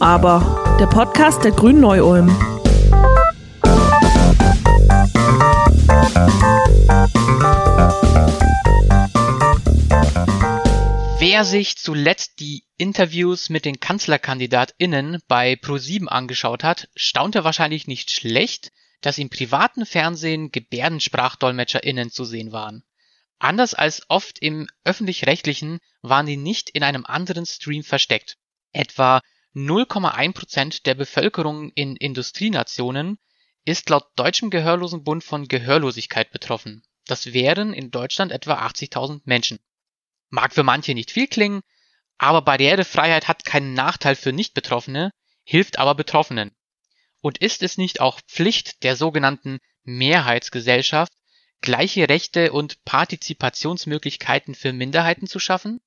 aber, der Podcast der Grünen Neu-Ulm. Wer sich zuletzt die Interviews mit den KanzlerkandidatInnen bei Pro7 angeschaut hat, staunte wahrscheinlich nicht schlecht, dass im privaten Fernsehen GebärdensprachdolmetscherInnen zu sehen waren. Anders als oft im öffentlich-rechtlichen waren die nicht in einem anderen Stream versteckt. Etwa 0,1 Prozent der Bevölkerung in Industrienationen ist laut Deutschem Gehörlosenbund von Gehörlosigkeit betroffen. Das wären in Deutschland etwa 80.000 Menschen. Mag für manche nicht viel klingen, aber Barrierefreiheit hat keinen Nachteil für Nicht-Betroffene, hilft aber Betroffenen. Und ist es nicht auch Pflicht der sogenannten Mehrheitsgesellschaft, gleiche Rechte und Partizipationsmöglichkeiten für Minderheiten zu schaffen?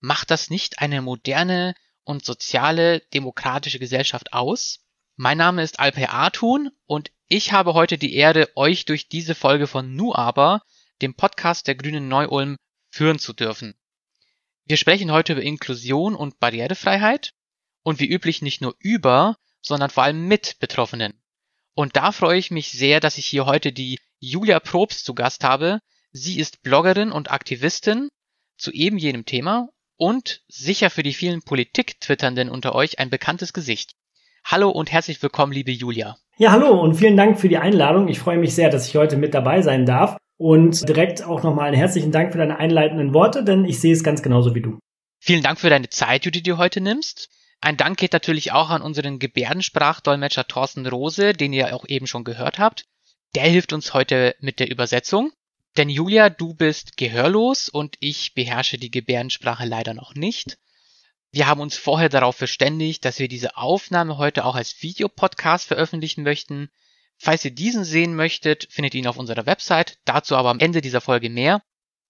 Macht das nicht eine moderne und soziale demokratische Gesellschaft aus? Mein Name ist Alper Artun und ich habe heute die Ehre, euch durch diese Folge von Nu aber, dem Podcast der Grünen Neu-Ulm, führen zu dürfen. Wir sprechen heute über Inklusion und Barrierefreiheit und wie üblich nicht nur über, sondern vor allem mit Betroffenen. Und da freue ich mich sehr, dass ich hier heute die Julia Probst zu Gast habe. Sie ist Bloggerin und Aktivistin zu eben jenem Thema und sicher für die vielen Politik-Twitternden unter euch ein bekanntes Gesicht. Hallo und herzlich willkommen, liebe Julia. Ja, hallo und vielen Dank für die Einladung. Ich freue mich sehr, dass ich heute mit dabei sein darf. Und direkt auch nochmal einen herzlichen Dank für deine einleitenden Worte, denn ich sehe es ganz genauso wie du. Vielen Dank für deine Zeit, die du dir heute nimmst. Ein Dank geht natürlich auch an unseren Gebärdensprachdolmetscher Thorsten Rose, den ihr auch eben schon gehört habt. Der hilft uns heute mit der Übersetzung. Denn Julia, du bist gehörlos und ich beherrsche die Gebärdensprache leider noch nicht. Wir haben uns vorher darauf verständigt, dass wir diese Aufnahme heute auch als Videopodcast veröffentlichen möchten. Falls ihr diesen sehen möchtet, findet ihr ihn auf unserer Website. Dazu aber am Ende dieser Folge mehr.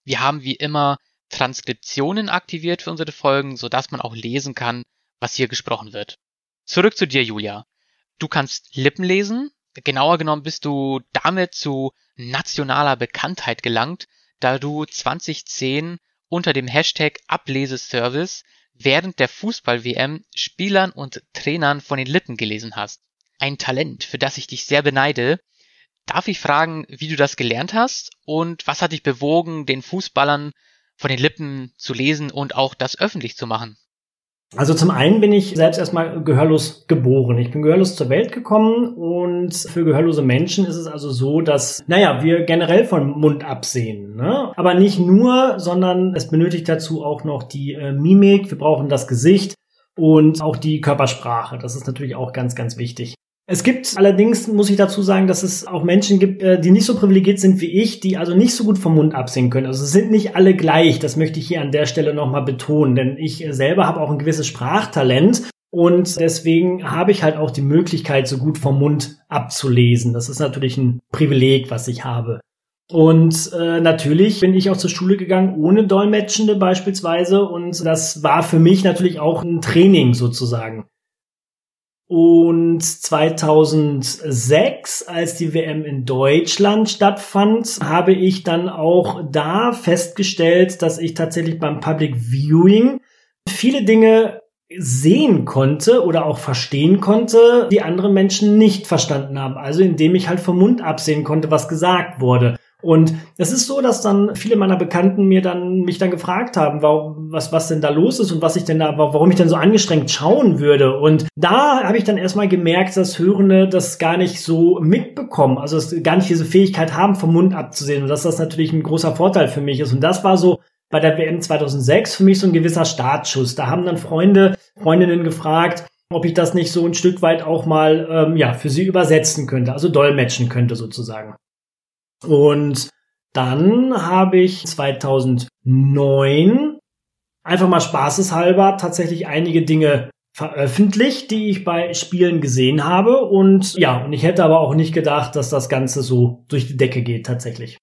Wir haben wie immer Transkriptionen aktiviert für unsere Folgen, sodass man auch lesen kann, was hier gesprochen wird. Zurück zu dir, Julia. Du kannst Lippen lesen. Genauer genommen bist du damit zu nationaler Bekanntheit gelangt, da du 2010 unter dem Hashtag Ableseservice während der Fußball-WM Spielern und Trainern von den Lippen gelesen hast. Ein Talent, für das ich dich sehr beneide. Darf ich fragen, wie du das gelernt hast und was hat dich bewogen, den Fußballern von den Lippen zu lesen und auch das öffentlich zu machen? Also zum einen bin ich selbst erstmal gehörlos geboren. Ich bin gehörlos zur Welt gekommen und für gehörlose Menschen ist es also so, dass, naja, wir generell von Mund absehen. Ne? Aber nicht nur, sondern es benötigt dazu auch noch die äh, Mimik. Wir brauchen das Gesicht und auch die Körpersprache. Das ist natürlich auch ganz, ganz wichtig. Es gibt allerdings, muss ich dazu sagen, dass es auch Menschen gibt, äh, die nicht so privilegiert sind wie ich, die also nicht so gut vom Mund absehen können. Also es sind nicht alle gleich, das möchte ich hier an der Stelle nochmal betonen, denn ich selber habe auch ein gewisses Sprachtalent und deswegen habe ich halt auch die Möglichkeit, so gut vom Mund abzulesen. Das ist natürlich ein Privileg, was ich habe. Und äh, natürlich bin ich auch zur Schule gegangen ohne Dolmetschende beispielsweise und das war für mich natürlich auch ein Training sozusagen. Und 2006, als die WM in Deutschland stattfand, habe ich dann auch da festgestellt, dass ich tatsächlich beim Public Viewing viele Dinge sehen konnte oder auch verstehen konnte, die andere Menschen nicht verstanden haben. Also indem ich halt vom Mund absehen konnte, was gesagt wurde. Und es ist so, dass dann viele meiner Bekannten mir dann mich dann gefragt haben, warum, was was denn da los ist und was ich denn da, warum ich denn so angestrengt schauen würde. Und da habe ich dann erstmal gemerkt, dass Hörende das gar nicht so mitbekommen, also gar nicht diese Fähigkeit haben, vom Mund abzusehen und dass das natürlich ein großer Vorteil für mich ist. Und das war so bei der WM 2006 für mich so ein gewisser Startschuss. Da haben dann Freunde, Freundinnen gefragt, ob ich das nicht so ein Stück weit auch mal ähm, ja für sie übersetzen könnte, also dolmetschen könnte sozusagen. Und dann habe ich 2009 einfach mal spaßeshalber tatsächlich einige Dinge veröffentlicht, die ich bei Spielen gesehen habe. Und ja, und ich hätte aber auch nicht gedacht, dass das Ganze so durch die Decke geht tatsächlich.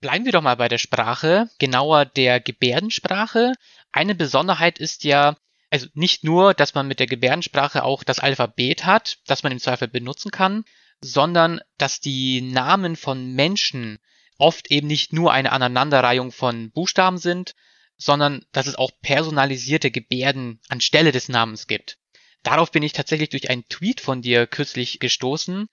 Bleiben wir doch mal bei der Sprache, genauer der Gebärdensprache. Eine Besonderheit ist ja, also nicht nur, dass man mit der Gebärdensprache auch das Alphabet hat, das man im Zweifel benutzen kann, sondern dass die Namen von Menschen oft eben nicht nur eine Aneinanderreihung von Buchstaben sind, sondern dass es auch personalisierte Gebärden anstelle des Namens gibt. Darauf bin ich tatsächlich durch einen Tweet von dir kürzlich gestoßen,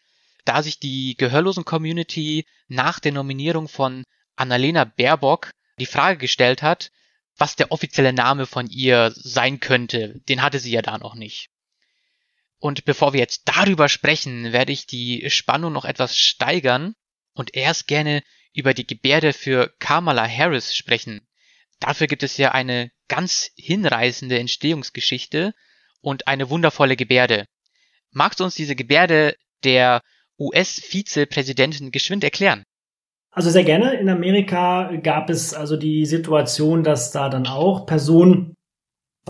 da sich die Gehörlosen-Community nach der Nominierung von Annalena Baerbock die Frage gestellt hat, was der offizielle Name von ihr sein könnte. Den hatte sie ja da noch nicht. Und bevor wir jetzt darüber sprechen, werde ich die Spannung noch etwas steigern und erst gerne über die Gebärde für Kamala Harris sprechen. Dafür gibt es ja eine ganz hinreißende Entstehungsgeschichte und eine wundervolle Gebärde. Magst du uns diese Gebärde der US-Vizepräsidentin geschwind erklären? Also sehr gerne. In Amerika gab es also die Situation, dass da dann auch Personen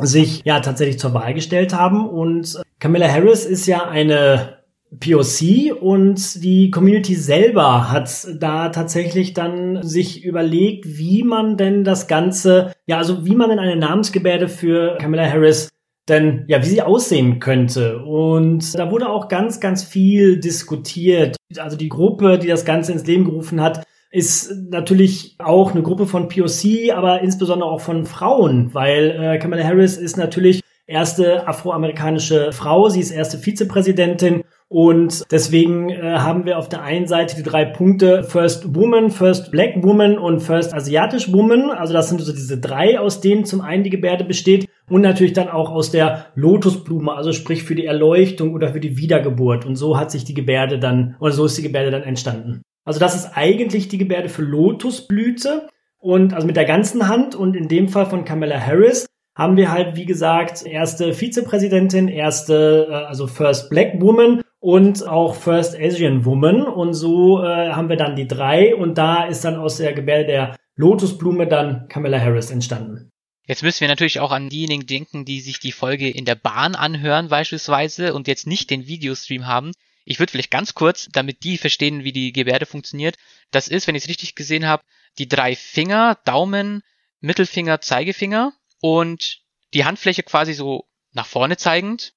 sich ja tatsächlich zur Wahl gestellt haben und Camilla Harris ist ja eine POC und die Community selber hat da tatsächlich dann sich überlegt, wie man denn das Ganze, ja, also wie man denn eine Namensgebärde für Camilla Harris denn ja, wie sie aussehen könnte. Und da wurde auch ganz, ganz viel diskutiert. Also die Gruppe, die das Ganze ins Leben gerufen hat, ist natürlich auch eine Gruppe von POC, aber insbesondere auch von Frauen, weil äh, Kamala Harris ist natürlich erste afroamerikanische Frau, sie ist erste Vizepräsidentin und deswegen äh, haben wir auf der einen Seite die drei Punkte First Woman, First Black Woman und First Asiatisch Woman. Also das sind so diese drei, aus denen zum einen die Gebärde besteht und natürlich dann auch aus der Lotusblume, also sprich für die Erleuchtung oder für die Wiedergeburt. Und so hat sich die Gebärde dann, oder so ist die Gebärde dann entstanden. Also das ist eigentlich die Gebärde für Lotusblüte und also mit der ganzen Hand und in dem Fall von Kamala Harris haben wir halt, wie gesagt, erste Vizepräsidentin, erste, äh, also First Black Woman und auch First Asian Woman. Und so äh, haben wir dann die drei und da ist dann aus der Gebärde der Lotusblume dann Kamala Harris entstanden. Jetzt müssen wir natürlich auch an diejenigen denken, die sich die Folge in der Bahn anhören beispielsweise und jetzt nicht den Videostream haben. Ich würde vielleicht ganz kurz, damit die verstehen, wie die Gebärde funktioniert. Das ist, wenn ich es richtig gesehen habe, die drei Finger, Daumen, Mittelfinger, Zeigefinger und die Handfläche quasi so nach vorne zeigend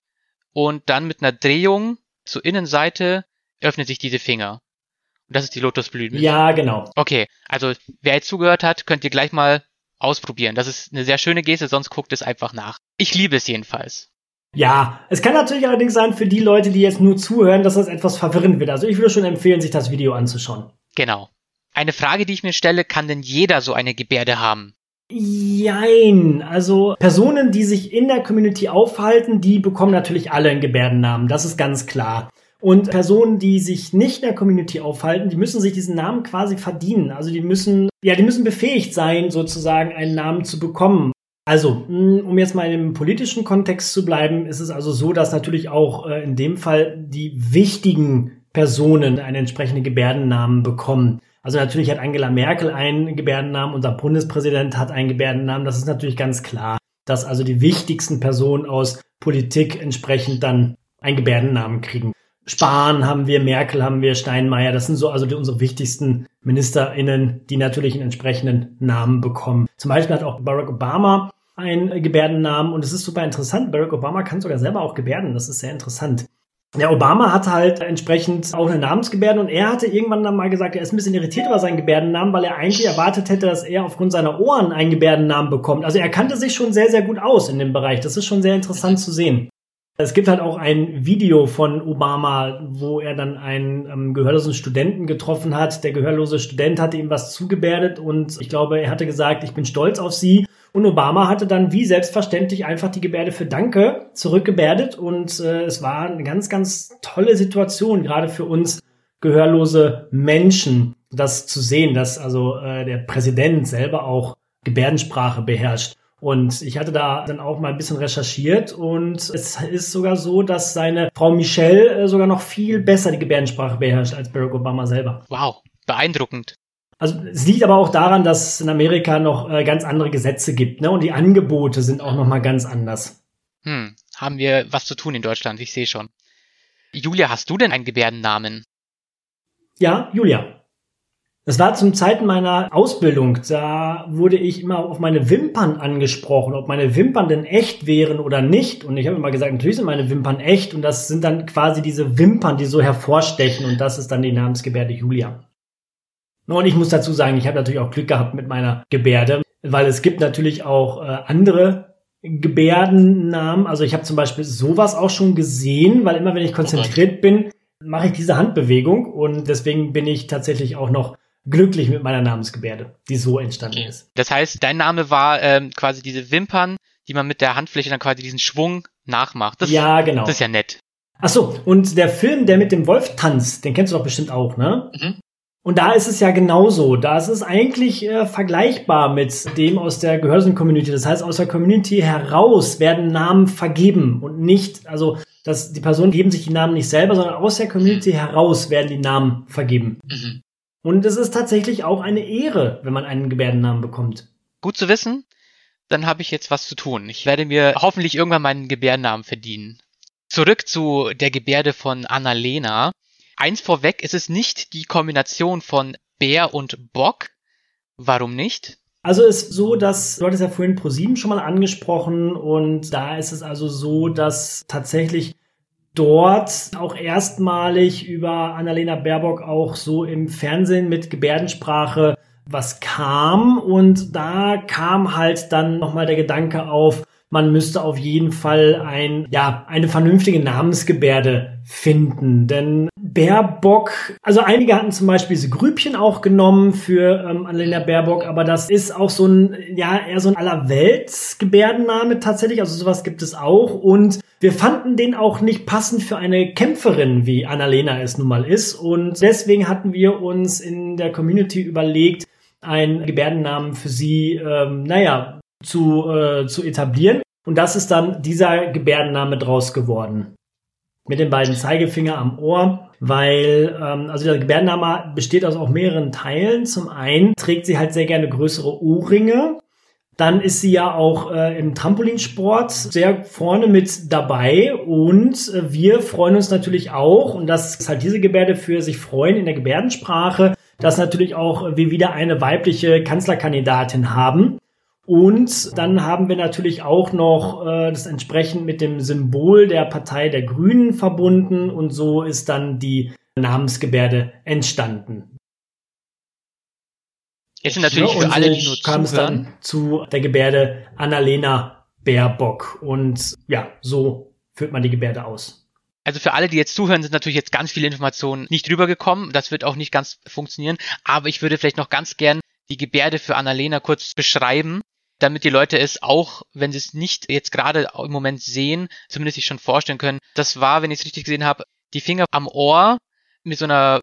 und dann mit einer Drehung zur Innenseite öffnet sich diese Finger. Und das ist die Lotusblüte. Ja, genau. Okay, also wer jetzt zugehört hat, könnt ihr gleich mal ausprobieren. Das ist eine sehr schöne Geste, sonst guckt es einfach nach. Ich liebe es jedenfalls. Ja, es kann natürlich allerdings sein für die Leute, die jetzt nur zuhören, dass das etwas verwirrend wird. Also ich würde schon empfehlen, sich das Video anzuschauen. Genau. Eine Frage, die ich mir stelle, kann denn jeder so eine Gebärde haben? Jein. Also Personen, die sich in der Community aufhalten, die bekommen natürlich alle einen Gebärdennamen. Das ist ganz klar. Und Personen, die sich nicht in der Community aufhalten, die müssen sich diesen Namen quasi verdienen. Also die müssen, ja, die müssen befähigt sein, sozusagen einen Namen zu bekommen. Also, hm, um jetzt mal im politischen Kontext zu bleiben, ist es also so, dass natürlich auch äh, in dem Fall die wichtigen Personen einen entsprechenden Gebärdennamen bekommen. Also natürlich hat Angela Merkel einen Gebärdennamen, unser Bundespräsident hat einen Gebärdennamen. Das ist natürlich ganz klar, dass also die wichtigsten Personen aus Politik entsprechend dann einen Gebärdennamen kriegen. Spahn haben wir, Merkel haben wir, Steinmeier, das sind so also die, unsere wichtigsten MinisterInnen, die natürlich einen entsprechenden Namen bekommen. Zum Beispiel hat auch Barack Obama einen Gebärdennamen und es ist super interessant. Barack Obama kann sogar selber auch gebärden. Das ist sehr interessant. Der Obama hatte halt entsprechend auch eine Namensgebärde und er hatte irgendwann dann mal gesagt, er ist ein bisschen irritiert über seinen Gebärdennamen, weil er eigentlich erwartet hätte, dass er aufgrund seiner Ohren einen Gebärdennamen bekommt. Also er kannte sich schon sehr, sehr gut aus in dem Bereich. Das ist schon sehr interessant zu sehen. Es gibt halt auch ein Video von Obama, wo er dann einen ähm, gehörlosen Studenten getroffen hat. Der gehörlose Student hatte ihm was zugebärdet und ich glaube, er hatte gesagt, ich bin stolz auf Sie. Und Obama hatte dann wie selbstverständlich einfach die Gebärde für Danke zurückgebärdet und äh, es war eine ganz, ganz tolle Situation, gerade für uns gehörlose Menschen, das zu sehen, dass also äh, der Präsident selber auch Gebärdensprache beherrscht. Und ich hatte da dann auch mal ein bisschen recherchiert und es ist sogar so, dass seine Frau Michelle äh, sogar noch viel besser die Gebärdensprache beherrscht als Barack Obama selber. Wow, beeindruckend. Also es liegt aber auch daran, dass es in Amerika noch äh, ganz andere Gesetze gibt, ne? Und die Angebote sind auch noch mal ganz anders. Hm, haben wir was zu tun in Deutschland, ich sehe schon. Julia, hast du denn einen Gebärdennamen? Ja, Julia. Das war zum Zeiten meiner Ausbildung. Da wurde ich immer auf meine Wimpern angesprochen, ob meine Wimpern denn echt wären oder nicht. Und ich habe immer gesagt, natürlich sind meine Wimpern echt. Und das sind dann quasi diese Wimpern, die so hervorstechen. Und das ist dann die Namensgebärde Julia. Und ich muss dazu sagen, ich habe natürlich auch Glück gehabt mit meiner Gebärde, weil es gibt natürlich auch äh, andere Gebärdennamen. Also ich habe zum Beispiel sowas auch schon gesehen, weil immer wenn ich konzentriert bin, mache ich diese Handbewegung und deswegen bin ich tatsächlich auch noch glücklich mit meiner Namensgebärde, die so entstanden okay. ist. Das heißt, dein Name war ähm, quasi diese Wimpern, die man mit der Handfläche dann quasi diesen Schwung nachmacht. Das, ja, genau. Das ist ja nett. Ach so, und der Film, der mit dem Wolf tanzt, den kennst du doch bestimmt auch, ne? Mhm. Und da ist es ja genauso. Da ist es eigentlich äh, vergleichbar mit dem aus der Gehörsen-Community. Das heißt, aus der Community heraus werden Namen vergeben und nicht, also dass die Personen geben sich die Namen nicht selber, sondern aus der Community heraus werden die Namen vergeben. Mhm. Und es ist tatsächlich auch eine Ehre, wenn man einen Gebärdennamen bekommt. Gut zu wissen. Dann habe ich jetzt was zu tun. Ich werde mir hoffentlich irgendwann meinen Gebärdennamen verdienen. Zurück zu der Gebärde von Annalena. Eins vorweg, ist es nicht die Kombination von Bär und Bock. Warum nicht? Also ist so, dass du hattest ja vorhin ProSieben schon mal angesprochen und da ist es also so, dass tatsächlich dort auch erstmalig über Annalena Baerbock auch so im Fernsehen mit Gebärdensprache was kam und da kam halt dann nochmal der Gedanke auf, man müsste auf jeden Fall ein, ja, eine vernünftige Namensgebärde finden. Denn Baerbock, also einige hatten zum Beispiel diese Grübchen auch genommen für ähm, Annalena Baerbock, aber das ist auch so ein, ja, eher so ein Allerweltsgebärdenname tatsächlich. Also sowas gibt es auch. Und wir fanden den auch nicht passend für eine Kämpferin, wie Annalena es nun mal ist. Und deswegen hatten wir uns in der Community überlegt, einen Gebärdennamen für sie, ähm, naja, zu, äh, zu etablieren. Und das ist dann dieser Gebärdenname draus geworden. Mit den beiden Zeigefinger am Ohr, weil ähm, also der Gebärdenname besteht aus auch mehreren Teilen. Zum einen trägt sie halt sehr gerne größere Ohrringe. Dann ist sie ja auch äh, im Trampolinsport sehr vorne mit dabei und äh, wir freuen uns natürlich auch und das ist halt diese Gebärde für sich freuen in der Gebärdensprache, dass natürlich auch wir wieder eine weibliche Kanzlerkandidatin haben. Und dann haben wir natürlich auch noch äh, das entsprechend mit dem Symbol der Partei der Grünen verbunden und so ist dann die Namensgebärde entstanden. Jetzt sind natürlich ja, für alle, die nur kam zuhören. Es dann zu der Gebärde Annalena Baerbock und ja, so führt man die Gebärde aus. Also für alle, die jetzt zuhören, sind natürlich jetzt ganz viele Informationen nicht rübergekommen. Das wird auch nicht ganz funktionieren. Aber ich würde vielleicht noch ganz gern die Gebärde für Annalena kurz beschreiben damit die Leute es auch, wenn sie es nicht jetzt gerade im Moment sehen, zumindest sich schon vorstellen können. Das war, wenn ich es richtig gesehen habe, die Finger am Ohr mit so einer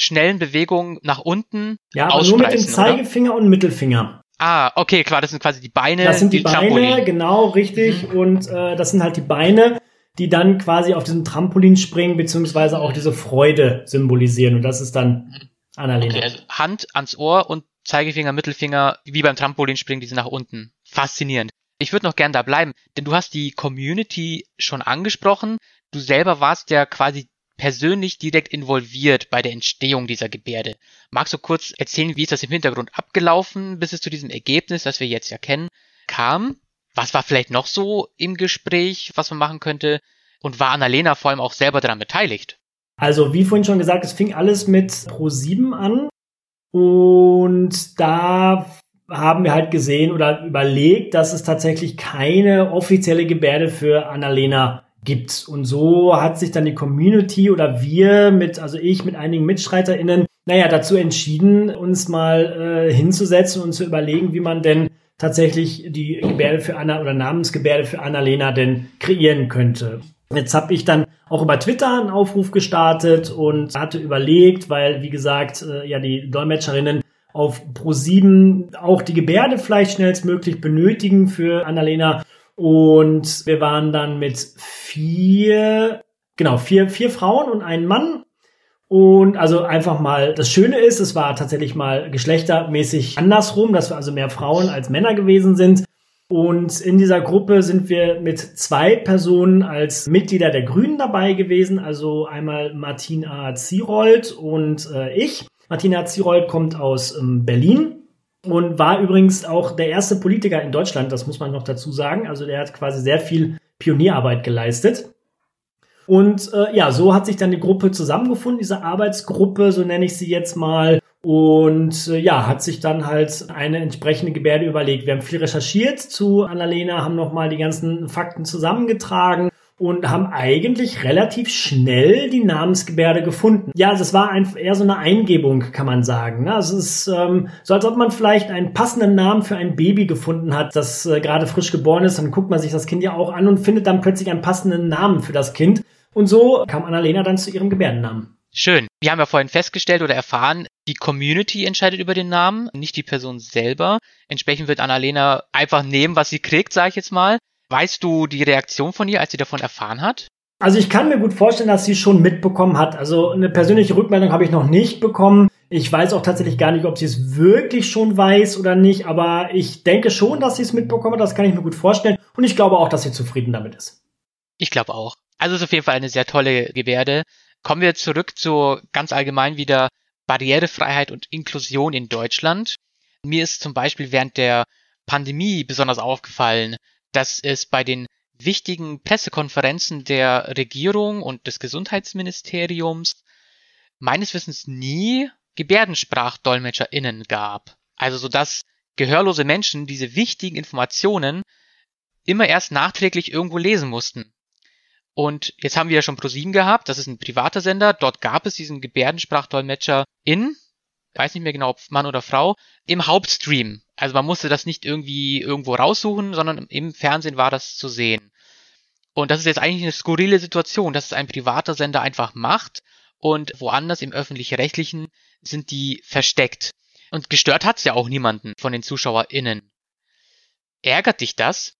schnellen Bewegung nach unten. Ja, aber nur mit dem Zeigefinger oder? und Mittelfinger. Ah, okay, klar, das sind quasi die Beine. Das sind die, die Beine, Trampolin. genau, richtig. Mhm. Und äh, das sind halt die Beine, die dann quasi auf diesem Trampolin springen, beziehungsweise auch diese Freude symbolisieren. Und das ist dann mhm. Annalena. Okay, also Hand ans Ohr und Zeigefinger, Mittelfinger, wie beim Trampolinspringen, die sind nach unten. Faszinierend. Ich würde noch gern da bleiben, denn du hast die Community schon angesprochen. Du selber warst ja quasi persönlich direkt involviert bei der Entstehung dieser Gebärde. Magst du kurz erzählen, wie ist das im Hintergrund abgelaufen, bis es zu diesem Ergebnis, das wir jetzt ja kennen, kam? Was war vielleicht noch so im Gespräch, was man machen könnte? Und war Annalena vor allem auch selber daran beteiligt? Also, wie vorhin schon gesagt, es fing alles mit Pro7 an. Und da haben wir halt gesehen oder überlegt, dass es tatsächlich keine offizielle Gebärde für Annalena gibt. Und so hat sich dann die Community oder wir mit, also ich mit einigen MitstreiterInnen, naja, dazu entschieden, uns mal äh, hinzusetzen und zu überlegen, wie man denn tatsächlich die Gebärde für Anna oder Namensgebärde für Annalena denn kreieren könnte. Jetzt habe ich dann auch über Twitter einen Aufruf gestartet und hatte überlegt, weil, wie gesagt, äh, ja, die Dolmetscherinnen auf Pro7 auch die Gebärde vielleicht schnellstmöglich benötigen für Annalena. Und wir waren dann mit vier, genau, vier, vier Frauen und einem Mann. Und also einfach mal, das Schöne ist, es war tatsächlich mal geschlechtermäßig andersrum, dass wir also mehr Frauen als Männer gewesen sind. Und in dieser Gruppe sind wir mit zwei Personen als Mitglieder der Grünen dabei gewesen, also einmal Martina Zierold und äh, ich. Martina Zierold kommt aus ähm, Berlin und war übrigens auch der erste Politiker in Deutschland, das muss man noch dazu sagen. Also der hat quasi sehr viel Pionierarbeit geleistet. Und äh, ja, so hat sich dann die Gruppe zusammengefunden, diese Arbeitsgruppe, so nenne ich sie jetzt mal. Und äh, ja, hat sich dann halt eine entsprechende Gebärde überlegt. Wir haben viel recherchiert zu Annalena, haben nochmal die ganzen Fakten zusammengetragen und haben eigentlich relativ schnell die Namensgebärde gefunden. Ja, das war ein, eher so eine Eingebung, kann man sagen. Ne? Also es ist ähm, so, als ob man vielleicht einen passenden Namen für ein Baby gefunden hat, das äh, gerade frisch geboren ist. Dann guckt man sich das Kind ja auch an und findet dann plötzlich einen passenden Namen für das Kind. Und so kam Annalena dann zu ihrem Gebärdennamen. Schön. Wir haben ja vorhin festgestellt oder erfahren, die Community entscheidet über den Namen, nicht die Person selber. Entsprechend wird Annalena einfach nehmen, was sie kriegt, sage ich jetzt mal. Weißt du die Reaktion von ihr, als sie davon erfahren hat? Also ich kann mir gut vorstellen, dass sie schon mitbekommen hat. Also eine persönliche Rückmeldung habe ich noch nicht bekommen. Ich weiß auch tatsächlich gar nicht, ob sie es wirklich schon weiß oder nicht, aber ich denke schon, dass sie es mitbekommen hat. Das kann ich mir gut vorstellen. Und ich glaube auch, dass sie zufrieden damit ist. Ich glaube auch. Also es ist auf jeden Fall eine sehr tolle Gebärde. Kommen wir zurück zu ganz allgemein wieder Barrierefreiheit und Inklusion in Deutschland. Mir ist zum Beispiel während der Pandemie besonders aufgefallen, dass es bei den wichtigen Pressekonferenzen der Regierung und des Gesundheitsministeriums meines Wissens nie GebärdensprachdolmetscherInnen gab. Also so dass gehörlose Menschen diese wichtigen Informationen immer erst nachträglich irgendwo lesen mussten. Und jetzt haben wir ja schon ProSieben gehabt, das ist ein privater Sender, dort gab es diesen Gebärdensprachdolmetscher in, weiß nicht mehr genau, ob Mann oder Frau, im Hauptstream. Also man musste das nicht irgendwie irgendwo raussuchen, sondern im Fernsehen war das zu sehen. Und das ist jetzt eigentlich eine skurrile Situation, dass es ein privater Sender einfach macht und woanders im öffentlich-rechtlichen sind die versteckt. Und gestört hat's ja auch niemanden von den ZuschauerInnen. Ärgert dich das?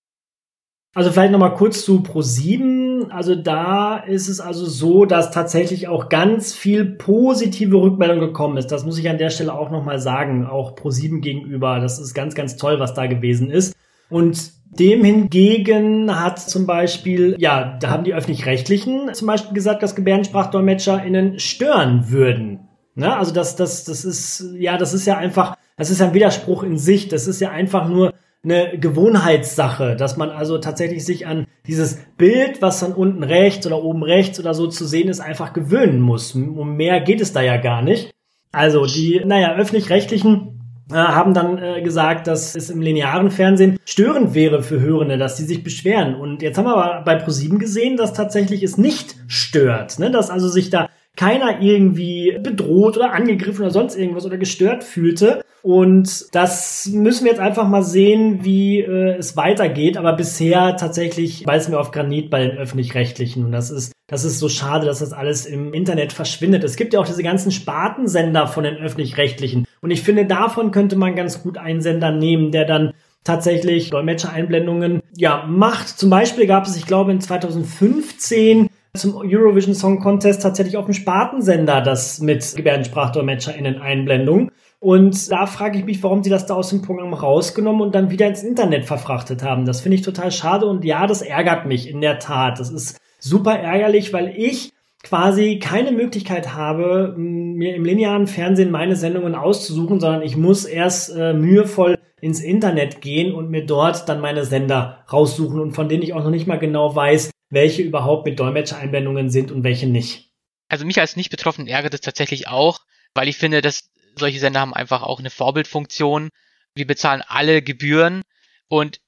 Also vielleicht nochmal kurz zu Pro7. Also da ist es also so, dass tatsächlich auch ganz viel positive Rückmeldung gekommen ist. Das muss ich an der Stelle auch nochmal sagen, auch Pro7 gegenüber. Das ist ganz, ganz toll, was da gewesen ist. Und dem hingegen hat zum Beispiel, ja, da haben die Öffentlich-Rechtlichen zum Beispiel gesagt, dass GebärdensprachdolmetscherInnen stören würden. Ne? Also das, das, das ist, ja, das ist ja einfach, das ist ein Widerspruch in sich. Das ist ja einfach nur eine Gewohnheitssache, dass man also tatsächlich sich an dieses Bild, was dann unten rechts oder oben rechts oder so zu sehen ist, einfach gewöhnen muss. Um mehr geht es da ja gar nicht. Also die, naja, öffentlich-rechtlichen äh, haben dann äh, gesagt, dass es im linearen Fernsehen störend wäre für Hörende, dass sie sich beschweren. Und jetzt haben wir aber bei ProSieben gesehen, dass tatsächlich es nicht stört, ne? dass also sich da keiner irgendwie bedroht oder angegriffen oder sonst irgendwas oder gestört fühlte. Und das müssen wir jetzt einfach mal sehen, wie äh, es weitergeht. Aber bisher tatsächlich beißen wir auf Granit bei den öffentlich-rechtlichen. Und das ist, das ist so schade, dass das alles im Internet verschwindet. Es gibt ja auch diese ganzen Spartensender von den öffentlich-rechtlichen. Und ich finde, davon könnte man ganz gut einen Sender nehmen, der dann tatsächlich Dolmetscher-Einblendungen ja, macht. Zum Beispiel gab es, ich glaube, in 2015 zum Eurovision Song Contest tatsächlich auf dem Spartensender das mit GebärdensprachdolmetscherInnen Einblendung. Und da frage ich mich, warum sie das da aus dem Programm rausgenommen und dann wieder ins Internet verfrachtet haben. Das finde ich total schade und ja, das ärgert mich in der Tat. Das ist super ärgerlich, weil ich quasi keine Möglichkeit habe, mir im linearen Fernsehen meine Sendungen auszusuchen, sondern ich muss erst äh, mühevoll ins Internet gehen und mir dort dann meine Sender raussuchen und von denen ich auch noch nicht mal genau weiß, welche überhaupt mit Dolmetschereinblendungen sind und welche nicht. Also mich als nicht betroffen ärgert es tatsächlich auch, weil ich finde, dass solche Sender haben einfach auch eine Vorbildfunktion. Wir bezahlen alle Gebühren und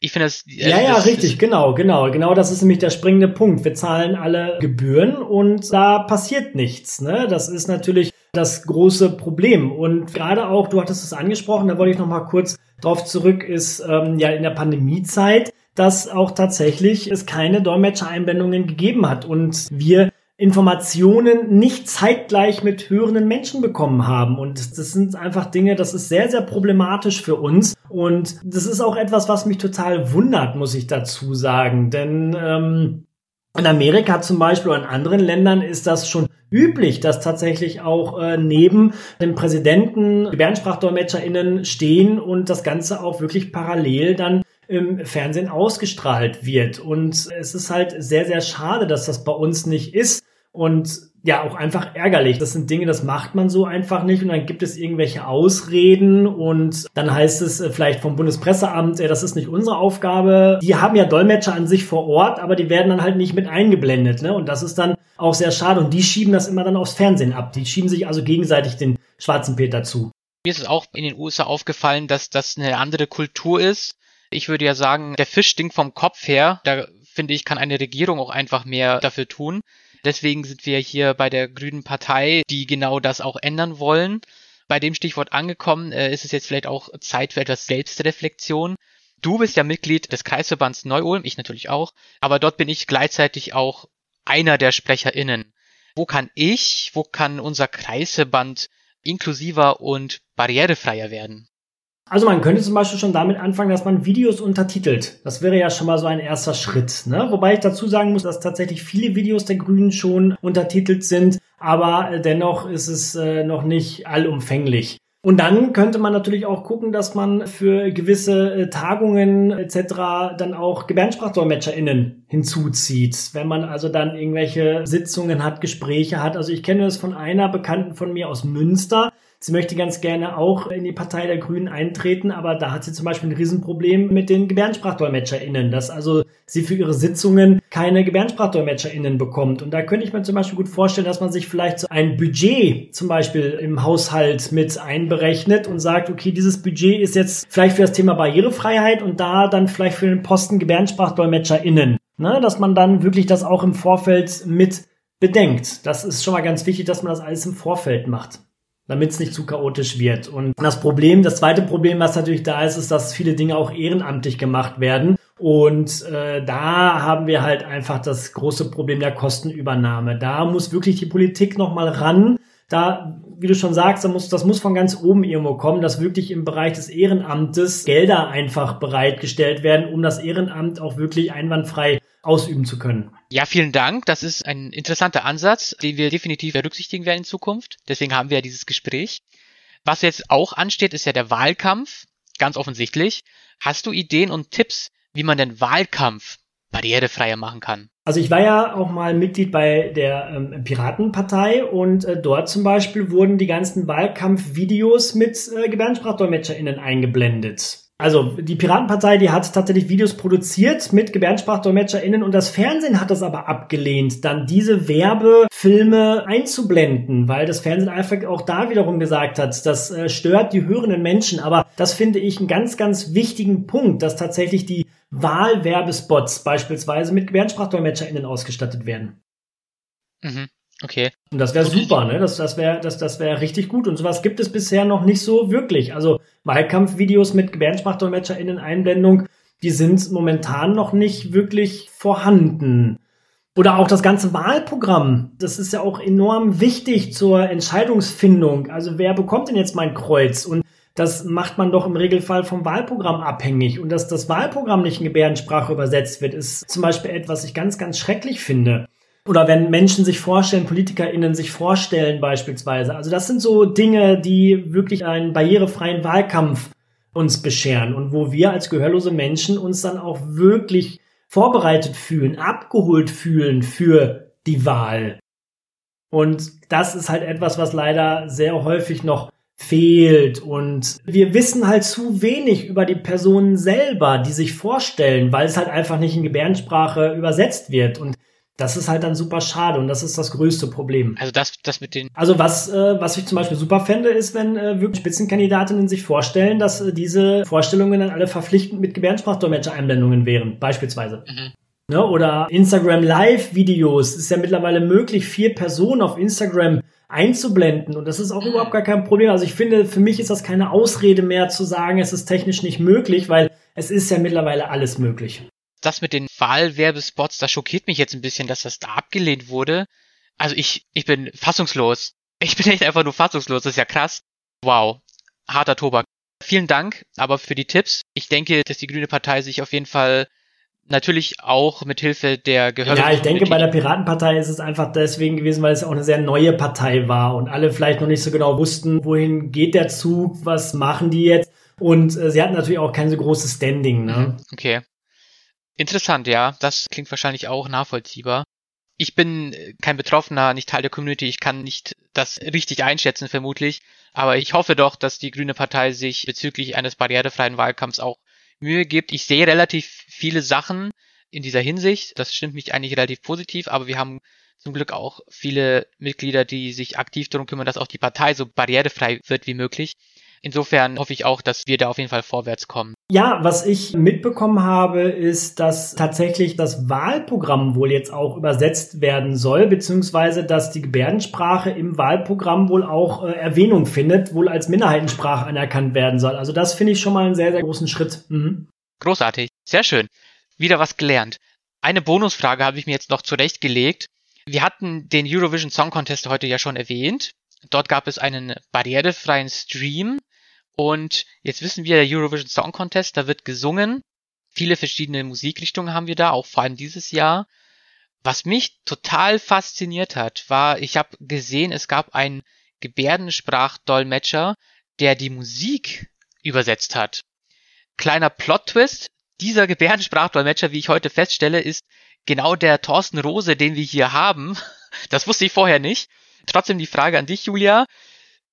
ich finde das. Äh, ja, ja, das, richtig, genau, genau. Genau das ist nämlich der springende Punkt. Wir zahlen alle Gebühren und da passiert nichts. Ne? Das ist natürlich das große Problem. Und gerade auch, du hattest es angesprochen, da wollte ich noch mal kurz drauf zurück, ist ähm, ja in der Pandemiezeit dass auch tatsächlich es keine Dolmetschereinblendungen gegeben hat und wir Informationen nicht zeitgleich mit hörenden Menschen bekommen haben. Und das sind einfach Dinge, das ist sehr, sehr problematisch für uns. Und das ist auch etwas, was mich total wundert, muss ich dazu sagen. Denn ähm, in Amerika zum Beispiel oder in anderen Ländern ist das schon üblich, dass tatsächlich auch äh, neben dem Präsidenten GebärdensprachdolmetscherInnen stehen und das Ganze auch wirklich parallel dann im Fernsehen ausgestrahlt wird. Und es ist halt sehr, sehr schade, dass das bei uns nicht ist. Und ja auch einfach ärgerlich. Das sind Dinge, das macht man so einfach nicht und dann gibt es irgendwelche Ausreden und dann heißt es äh, vielleicht vom Bundespresseamt, das ist nicht unsere Aufgabe. Die haben ja Dolmetscher an sich vor Ort, aber die werden dann halt nicht mit eingeblendet, ne? Und das ist dann auch sehr schade und die schieben das immer dann aufs Fernsehen ab. Die schieben sich also gegenseitig den schwarzen Peter zu. Mir ist es auch in den USA aufgefallen, dass das eine andere Kultur ist. Ich würde ja sagen, der Fisch stinkt vom Kopf her. Da finde ich, kann eine Regierung auch einfach mehr dafür tun. Deswegen sind wir hier bei der Grünen Partei, die genau das auch ändern wollen. Bei dem Stichwort angekommen äh, ist es jetzt vielleicht auch Zeit für etwas Selbstreflexion. Du bist ja Mitglied des Kreisverbands Neu-Ulm, ich natürlich auch, aber dort bin ich gleichzeitig auch einer der SprecherInnen. Wo kann ich, wo kann unser Kreisverband inklusiver und barrierefreier werden? Also man könnte zum Beispiel schon damit anfangen, dass man Videos untertitelt. Das wäre ja schon mal so ein erster Schritt. Ne? Wobei ich dazu sagen muss, dass tatsächlich viele Videos der Grünen schon untertitelt sind, aber äh, dennoch ist es äh, noch nicht allumfänglich. Und dann könnte man natürlich auch gucken, dass man für gewisse äh, Tagungen etc. dann auch GebärdensprachdolmetscherInnen hinzuzieht. Wenn man also dann irgendwelche Sitzungen hat, Gespräche hat. Also ich kenne das von einer Bekannten von mir aus Münster, Sie möchte ganz gerne auch in die Partei der Grünen eintreten, aber da hat sie zum Beispiel ein Riesenproblem mit den GebärdensprachdolmetscherInnen, dass also sie für ihre Sitzungen keine GebärdensprachdolmetscherInnen bekommt. Und da könnte ich mir zum Beispiel gut vorstellen, dass man sich vielleicht so ein Budget zum Beispiel im Haushalt mit einberechnet und sagt, okay, dieses Budget ist jetzt vielleicht für das Thema Barrierefreiheit und da dann vielleicht für den Posten GebärdensprachdolmetscherInnen. Ne, dass man dann wirklich das auch im Vorfeld mit bedenkt. Das ist schon mal ganz wichtig, dass man das alles im Vorfeld macht damit es nicht zu chaotisch wird. Und das Problem, das zweite Problem, was natürlich da ist, ist, dass viele Dinge auch ehrenamtlich gemacht werden. Und äh, da haben wir halt einfach das große Problem der Kostenübernahme. Da muss wirklich die Politik nochmal ran. Da, wie du schon sagst, muss, das muss von ganz oben irgendwo kommen, dass wirklich im Bereich des Ehrenamtes Gelder einfach bereitgestellt werden, um das Ehrenamt auch wirklich einwandfrei ausüben zu können. Ja, vielen Dank. Das ist ein interessanter Ansatz, den wir definitiv berücksichtigen werden in Zukunft. Deswegen haben wir ja dieses Gespräch. Was jetzt auch ansteht, ist ja der Wahlkampf. Ganz offensichtlich. Hast du Ideen und Tipps, wie man den Wahlkampf barrierefreier machen kann? Also ich war ja auch mal Mitglied bei der ähm, Piratenpartei und äh, dort zum Beispiel wurden die ganzen Wahlkampfvideos mit äh, GebärdensprachdolmetscherInnen eingeblendet. Also die Piratenpartei, die hat tatsächlich Videos produziert mit GebärdensprachdolmetscherInnen und das Fernsehen hat das aber abgelehnt, dann diese Werbefilme einzublenden, weil das Fernsehen einfach auch da wiederum gesagt hat, das äh, stört die hörenden Menschen. Aber das finde ich einen ganz, ganz wichtigen Punkt, dass tatsächlich die Wahlwerbespots beispielsweise mit GebärdensprachdolmetscherInnen ausgestattet werden. Mhm. Okay. Und das wäre super, ne? Das, das wäre das, das wäre richtig gut. Und sowas gibt es bisher noch nicht so wirklich. Also Wahlkampfvideos mit GebärdensprachdolmetscherInnen Einblendung, die sind momentan noch nicht wirklich vorhanden. Oder auch das ganze Wahlprogramm. Das ist ja auch enorm wichtig zur Entscheidungsfindung. Also wer bekommt denn jetzt mein Kreuz? Und das macht man doch im Regelfall vom Wahlprogramm abhängig. Und dass das Wahlprogramm nicht in Gebärdensprache übersetzt wird, ist zum Beispiel etwas, was ich ganz, ganz schrecklich finde. Oder wenn Menschen sich vorstellen, PolitikerInnen sich vorstellen beispielsweise. Also das sind so Dinge, die wirklich einen barrierefreien Wahlkampf uns bescheren und wo wir als gehörlose Menschen uns dann auch wirklich vorbereitet fühlen, abgeholt fühlen für die Wahl. Und das ist halt etwas, was leider sehr häufig noch fehlt und wir wissen halt zu wenig über die Personen selber, die sich vorstellen, weil es halt einfach nicht in Gebärdensprache übersetzt wird und das ist halt dann super schade und das ist das größte Problem. Also das, das mit den. Also was, äh, was ich zum Beispiel super fände, ist, wenn äh, wirklich Spitzenkandidatinnen sich vorstellen, dass äh, diese Vorstellungen dann alle verpflichtend mit Gebärdensprachdolmetscher-Einblendungen wären, beispielsweise. Mhm. Ne? Oder Instagram Live-Videos. Ist ja mittlerweile möglich, vier Personen auf Instagram einzublenden. Und das ist auch überhaupt gar kein Problem. Also ich finde, für mich ist das keine Ausrede mehr zu sagen, es ist technisch nicht möglich, weil es ist ja mittlerweile alles möglich das mit den Wahlwerbespots, das schockiert mich jetzt ein bisschen, dass das da abgelehnt wurde. Also ich, ich bin fassungslos. Ich bin echt einfach nur fassungslos. Das ist ja krass. Wow. Harter Tobak. Vielen Dank aber für die Tipps. Ich denke, dass die Grüne Partei sich auf jeden Fall natürlich auch mit Hilfe der Gehör. Ja, ich denke, bei der Piratenpartei ist es einfach deswegen gewesen, weil es auch eine sehr neue Partei war und alle vielleicht noch nicht so genau wussten, wohin geht der Zug, was machen die jetzt. Und äh, sie hatten natürlich auch kein so großes Standing. Ne? Okay. Interessant, ja. Das klingt wahrscheinlich auch nachvollziehbar. Ich bin kein Betroffener, nicht Teil der Community. Ich kann nicht das richtig einschätzen, vermutlich. Aber ich hoffe doch, dass die Grüne Partei sich bezüglich eines barrierefreien Wahlkampfs auch Mühe gibt. Ich sehe relativ viele Sachen in dieser Hinsicht. Das stimmt mich eigentlich relativ positiv, aber wir haben zum Glück auch viele Mitglieder, die sich aktiv darum kümmern, dass auch die Partei so barrierefrei wird wie möglich. Insofern hoffe ich auch, dass wir da auf jeden Fall vorwärts kommen. Ja, was ich mitbekommen habe, ist, dass tatsächlich das Wahlprogramm wohl jetzt auch übersetzt werden soll, beziehungsweise dass die Gebärdensprache im Wahlprogramm wohl auch äh, Erwähnung findet, wohl als Minderheitensprache anerkannt werden soll. Also das finde ich schon mal einen sehr, sehr großen Schritt. Mhm. Großartig, sehr schön. Wieder was gelernt. Eine Bonusfrage habe ich mir jetzt noch zurechtgelegt. Wir hatten den Eurovision Song Contest heute ja schon erwähnt. Dort gab es einen barrierefreien Stream und jetzt wissen wir, der Eurovision Song Contest, da wird gesungen. Viele verschiedene Musikrichtungen haben wir da, auch vor allem dieses Jahr. Was mich total fasziniert hat, war, ich habe gesehen, es gab einen Gebärdensprachdolmetscher, der die Musik übersetzt hat. Kleiner Plot-Twist, dieser Gebärdensprachdolmetscher, wie ich heute feststelle, ist genau der Thorsten Rose, den wir hier haben. Das wusste ich vorher nicht. Trotzdem die Frage an dich, Julia.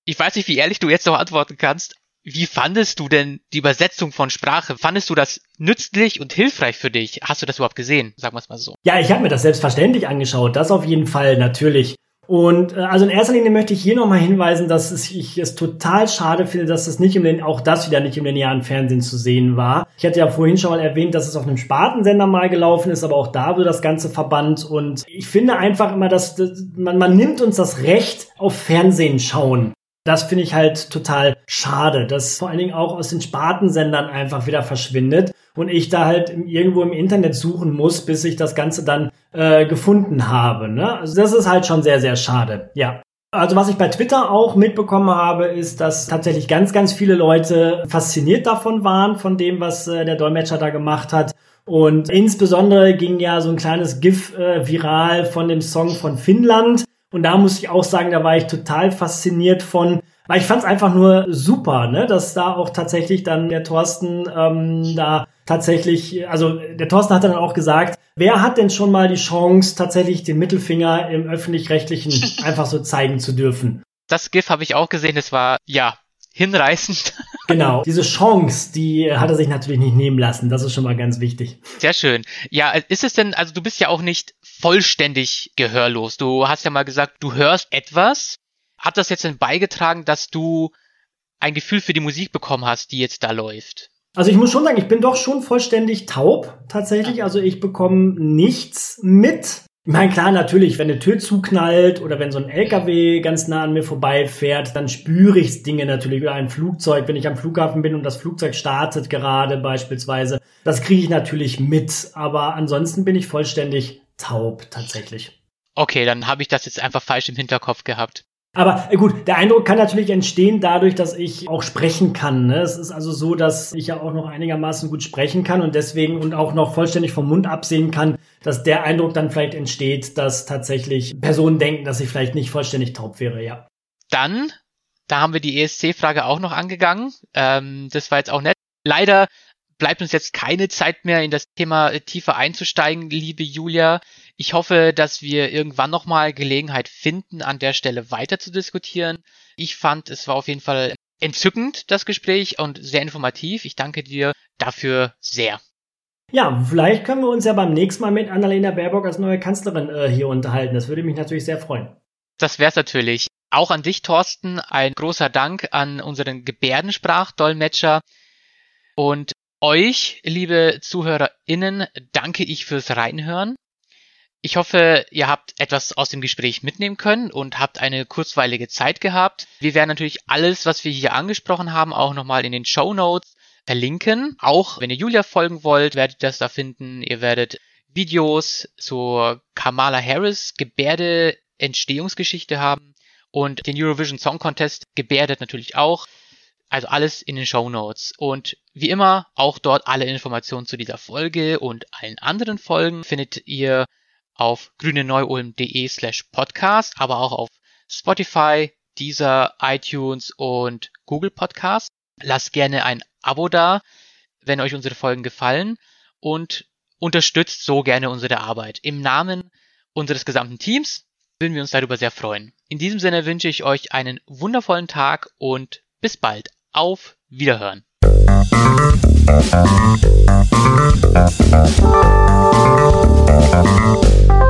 Ich weiß nicht, wie ehrlich du jetzt noch antworten kannst, wie fandest du denn die Übersetzung von Sprache? Fandest du das nützlich und hilfreich für dich? Hast du das überhaupt gesehen? Sagen wir es mal so. Ja, ich habe mir das selbstverständlich angeschaut. Das auf jeden Fall natürlich. Und äh, also in erster Linie möchte ich hier nochmal hinweisen, dass ich es total schade finde, dass es nicht im auch das wieder nicht im linearen Fernsehen zu sehen war. Ich hatte ja vorhin schon mal erwähnt, dass es auf einem Spartensender mal gelaufen ist, aber auch da wird das Ganze verbannt. Und ich finde einfach immer, dass, dass man, man nimmt uns das Recht auf Fernsehen schauen. Das finde ich halt total schade, dass vor allen Dingen auch aus den Spartensendern einfach wieder verschwindet und ich da halt irgendwo im Internet suchen muss, bis ich das Ganze dann äh, gefunden habe. Ne? Also das ist halt schon sehr, sehr schade. Ja. Also was ich bei Twitter auch mitbekommen habe, ist, dass tatsächlich ganz, ganz viele Leute fasziniert davon waren, von dem, was äh, der Dolmetscher da gemacht hat. Und insbesondere ging ja so ein kleines GIF äh, viral von dem Song von Finnland, und da muss ich auch sagen, da war ich total fasziniert von, weil ich fand es einfach nur super, ne, dass da auch tatsächlich dann der Thorsten ähm, da tatsächlich, also der Thorsten hat dann auch gesagt, wer hat denn schon mal die Chance, tatsächlich den Mittelfinger im öffentlich-rechtlichen einfach so zeigen zu dürfen? Das GIF habe ich auch gesehen, es war ja hinreißend. Genau, diese Chance, die hat er sich natürlich nicht nehmen lassen. Das ist schon mal ganz wichtig. Sehr schön. Ja, ist es denn, also du bist ja auch nicht vollständig gehörlos. Du hast ja mal gesagt, du hörst etwas. Hat das jetzt denn beigetragen, dass du ein Gefühl für die Musik bekommen hast, die jetzt da läuft? Also ich muss schon sagen, ich bin doch schon vollständig taub tatsächlich. Also ich bekomme nichts mit. Ich meine, klar, natürlich, wenn eine Tür zuknallt oder wenn so ein LKW ganz nah an mir vorbeifährt, dann spüre ich Dinge natürlich oder ein Flugzeug, wenn ich am Flughafen bin und das Flugzeug startet gerade beispielsweise. Das kriege ich natürlich mit, aber ansonsten bin ich vollständig taub tatsächlich. Okay, dann habe ich das jetzt einfach falsch im Hinterkopf gehabt. Aber äh, gut, der Eindruck kann natürlich entstehen dadurch, dass ich auch sprechen kann. Ne? Es ist also so, dass ich ja auch noch einigermaßen gut sprechen kann und deswegen und auch noch vollständig vom Mund absehen kann, dass der Eindruck dann vielleicht entsteht, dass tatsächlich Personen denken, dass ich vielleicht nicht vollständig taub wäre, ja. Dann, da haben wir die ESC-Frage auch noch angegangen. Ähm, das war jetzt auch nett. Leider bleibt uns jetzt keine Zeit mehr, in das Thema tiefer einzusteigen, liebe Julia. Ich hoffe, dass wir irgendwann nochmal Gelegenheit finden, an der Stelle weiter zu diskutieren. Ich fand, es war auf jeden Fall entzückend, das Gespräch, und sehr informativ. Ich danke dir dafür sehr. Ja, vielleicht können wir uns ja beim nächsten Mal mit Annalena Baerbock als neue Kanzlerin äh, hier unterhalten. Das würde mich natürlich sehr freuen. Das wär's natürlich. Auch an dich, Thorsten, ein großer Dank an unseren Gebärdensprachdolmetscher. Und euch, liebe ZuhörerInnen, danke ich fürs Reinhören. Ich hoffe, ihr habt etwas aus dem Gespräch mitnehmen können und habt eine kurzweilige Zeit gehabt. Wir werden natürlich alles, was wir hier angesprochen haben, auch nochmal in den Show Notes verlinken. Auch wenn ihr Julia folgen wollt, werdet ihr das da finden. Ihr werdet Videos zur Kamala Harris Gebärde Entstehungsgeschichte haben und den Eurovision Song Contest gebärdet natürlich auch. Also alles in den Show Notes. Und wie immer auch dort alle Informationen zu dieser Folge und allen anderen Folgen findet ihr auf grüneneuulm.de slash podcast, aber auch auf Spotify, Deezer, iTunes und Google Podcast. Lasst gerne ein Abo da, wenn euch unsere Folgen gefallen und unterstützt so gerne unsere Arbeit. Im Namen unseres gesamten Teams würden wir uns darüber sehr freuen. In diesem Sinne wünsche ich euch einen wundervollen Tag und bis bald. Auf Wiederhören. Thank you. Thank you.